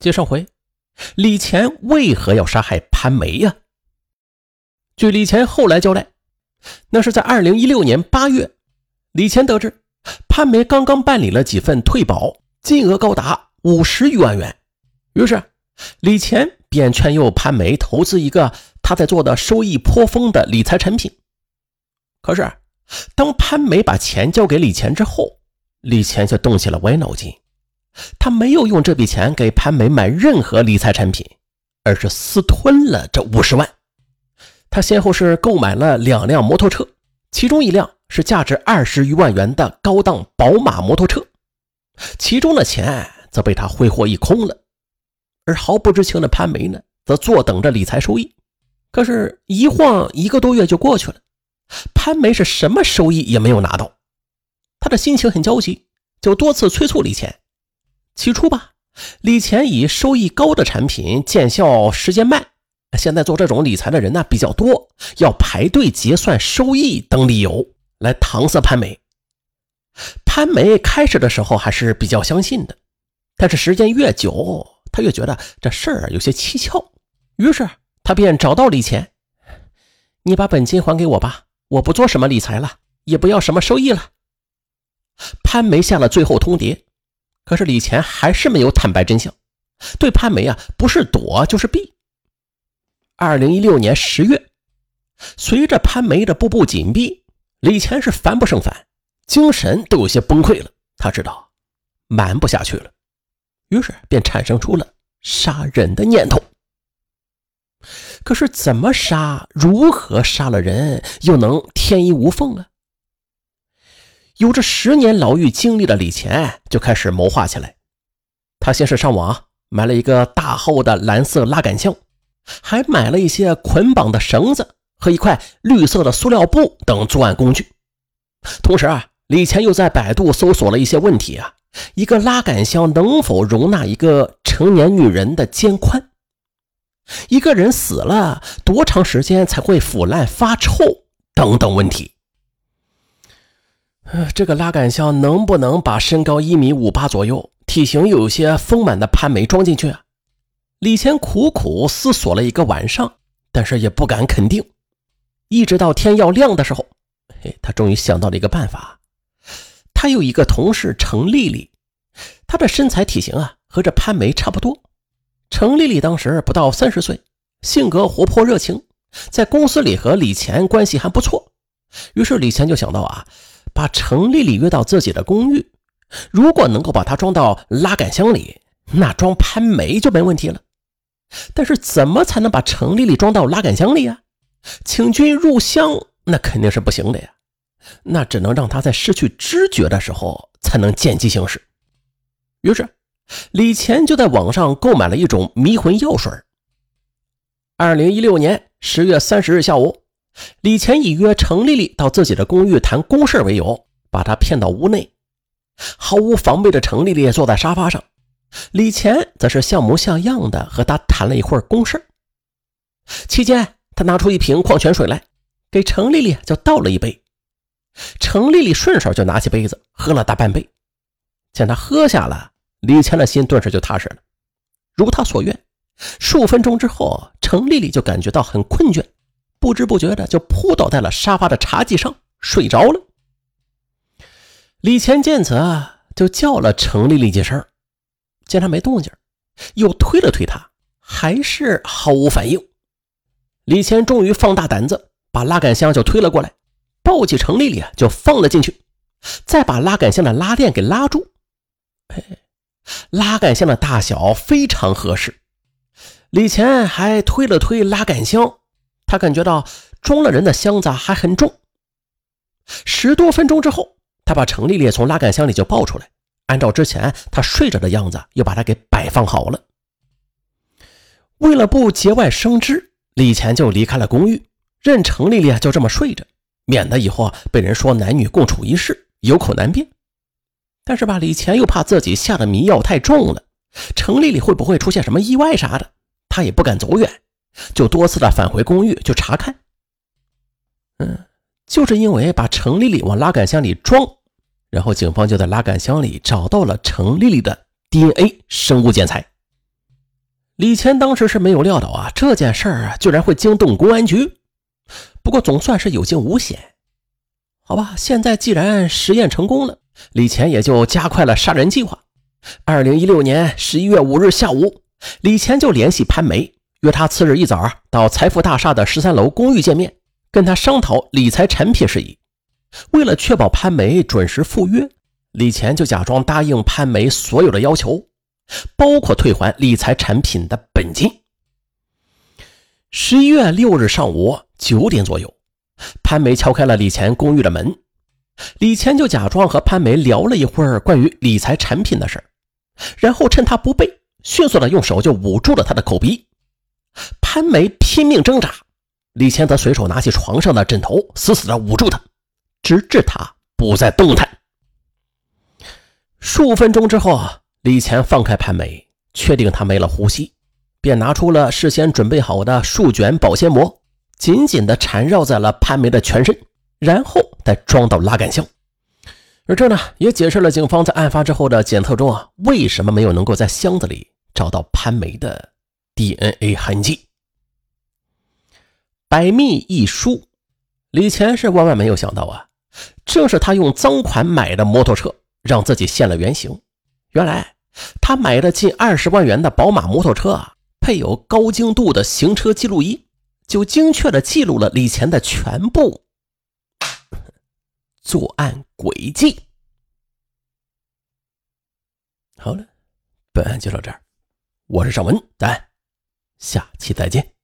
接上回，李乾为何要杀害潘梅呀？据李乾后来交代，那是在二零一六年八月，李乾得知潘梅刚刚办理了几份退保，金额高达五十余万元，于是李乾便劝诱潘梅投资一个他在做的收益颇丰的理财产品。可是，当潘梅把钱交给李乾之后，李乾却动起了歪脑筋。他没有用这笔钱给潘梅买任何理财产品，而是私吞了这五十万。他先后是购买了两辆摩托车，其中一辆是价值二十余万元的高档宝马摩托车，其中的钱则被他挥霍一空了。而毫不知情的潘梅呢，则坐等着理财收益。可是，一晃一个多月就过去了，潘梅是什么收益也没有拿到，他的心情很焦急，就多次催促李钱。起初吧，李钱以收益高的产品见效时间慢，现在做这种理财的人呢比较多，要排队结算收益等理由来搪塞潘梅。潘梅开始的时候还是比较相信的，但是时间越久，他越觉得这事儿有些蹊跷，于是他便找到李钱：“你把本金还给我吧，我不做什么理财了，也不要什么收益了。”潘梅下了最后通牒。可是李乾还是没有坦白真相，对潘梅啊不是躲就是避。二零一六年十月，随着潘梅的步步紧逼，李乾是烦不胜烦，精神都有些崩溃了。他知道瞒不下去了，于是便产生出了杀人的念头。可是怎么杀，如何杀了人，又能天衣无缝呢？有着十年牢狱经历的李乾就开始谋划起来。他先是上网买了一个大厚的蓝色拉杆箱，还买了一些捆绑的绳子和一块绿色的塑料布等作案工具。同时啊，李乾又在百度搜索了一些问题啊，一个拉杆箱能否容纳一个成年女人的肩宽？一个人死了多长时间才会腐烂发臭？等等问题。这个拉杆箱能不能把身高一米五八左右、体型有些丰满的潘梅装进去啊？李乾苦苦思索了一个晚上，但是也不敢肯定。一直到天要亮的时候，嘿，他终于想到了一个办法。他有一个同事程丽丽，她的身材体型啊和这潘梅差不多。程丽丽当时不到三十岁，性格活泼热情，在公司里和李乾关系还不错。于是李乾就想到啊。把程丽丽约到自己的公寓，如果能够把她装到拉杆箱里，那装潘梅就没问题了。但是怎么才能把程丽丽装到拉杆箱里呀？请君入箱那肯定是不行的呀，那只能让她在失去知觉的时候才能见机行事。于是李乾就在网上购买了一种迷魂药水。二零一六年十月三十日下午。李乾以约程丽丽到自己的公寓谈公事为由，把她骗到屋内。毫无防备的程丽丽坐在沙发上，李乾则是像模像样的和她谈了一会儿公事。期间，他拿出一瓶矿泉水来，给程丽丽就倒了一杯。程丽丽顺手就拿起杯子喝了大半杯。见她喝下了，李乾的心顿时就踏实了。如他所愿，数分钟之后，程丽丽就感觉到很困倦。不知不觉的就扑倒在了沙发的茶几上睡着了。李乾见此啊，就叫了程丽丽几声，见她没动静，又推了推她，还是毫无反应。李乾终于放大胆子，把拉杆箱就推了过来，抱起程丽丽就放了进去，再把拉杆箱的拉链给拉住。哎，拉杆箱的大小非常合适。李乾还推了推拉杆箱。他感觉到装了人的箱子还很重。十多分钟之后，他把程丽丽从拉杆箱里就抱出来，按照之前他睡着的样子，又把她给摆放好了。为了不节外生枝，李乾就离开了公寓，任程丽丽就这么睡着，免得以后被人说男女共处一室，有口难辩。但是吧，李乾又怕自己下的迷药太重了，程丽丽会不会出现什么意外啥的，他也不敢走远。就多次的返回公寓去查看，嗯，就是因为把程丽丽往拉杆箱里装，然后警方就在拉杆箱里找到了程丽丽的 DNA 生物检材。李乾当时是没有料到啊，这件事儿啊，居然会惊动公安局。不过总算是有惊无险，好吧。现在既然实验成功了，李乾也就加快了杀人计划。二零一六年十一月五日下午，李乾就联系潘梅，约他次日一早到财富大厦的十三楼公寓见面，跟他商讨理财产品事宜。为了确保潘梅准时赴约，李乾就假装答应潘梅所有的要求。包括退还理财产品的本金。十一月六日上午九点左右，潘梅敲开了李乾公寓的门，李乾就假装和潘梅聊了一会儿关于理财产品的事然后趁他不备，迅速的用手就捂住了他的口鼻。潘梅拼命挣扎，李乾则随手拿起床上的枕头，死死的捂住他，直至他不再动弹。数分钟之后。李乾放开潘梅，确定她没了呼吸，便拿出了事先准备好的数卷保鲜膜，紧紧地缠绕在了潘梅的全身，然后再装到拉杆箱。而这呢，也解释了警方在案发之后的检测中啊，为什么没有能够在箱子里找到潘梅的 DNA 痕迹。百密一疏，李乾是万万没有想到啊，正是他用赃款买的摩托车，让自己现了原形。原来。他买的近二十万元的宝马摩托车啊，配有高精度的行车记录仪，就精确的记录了李乾的全部作案轨迹。好了，本案就到这儿，我是尚文，咱下期再见。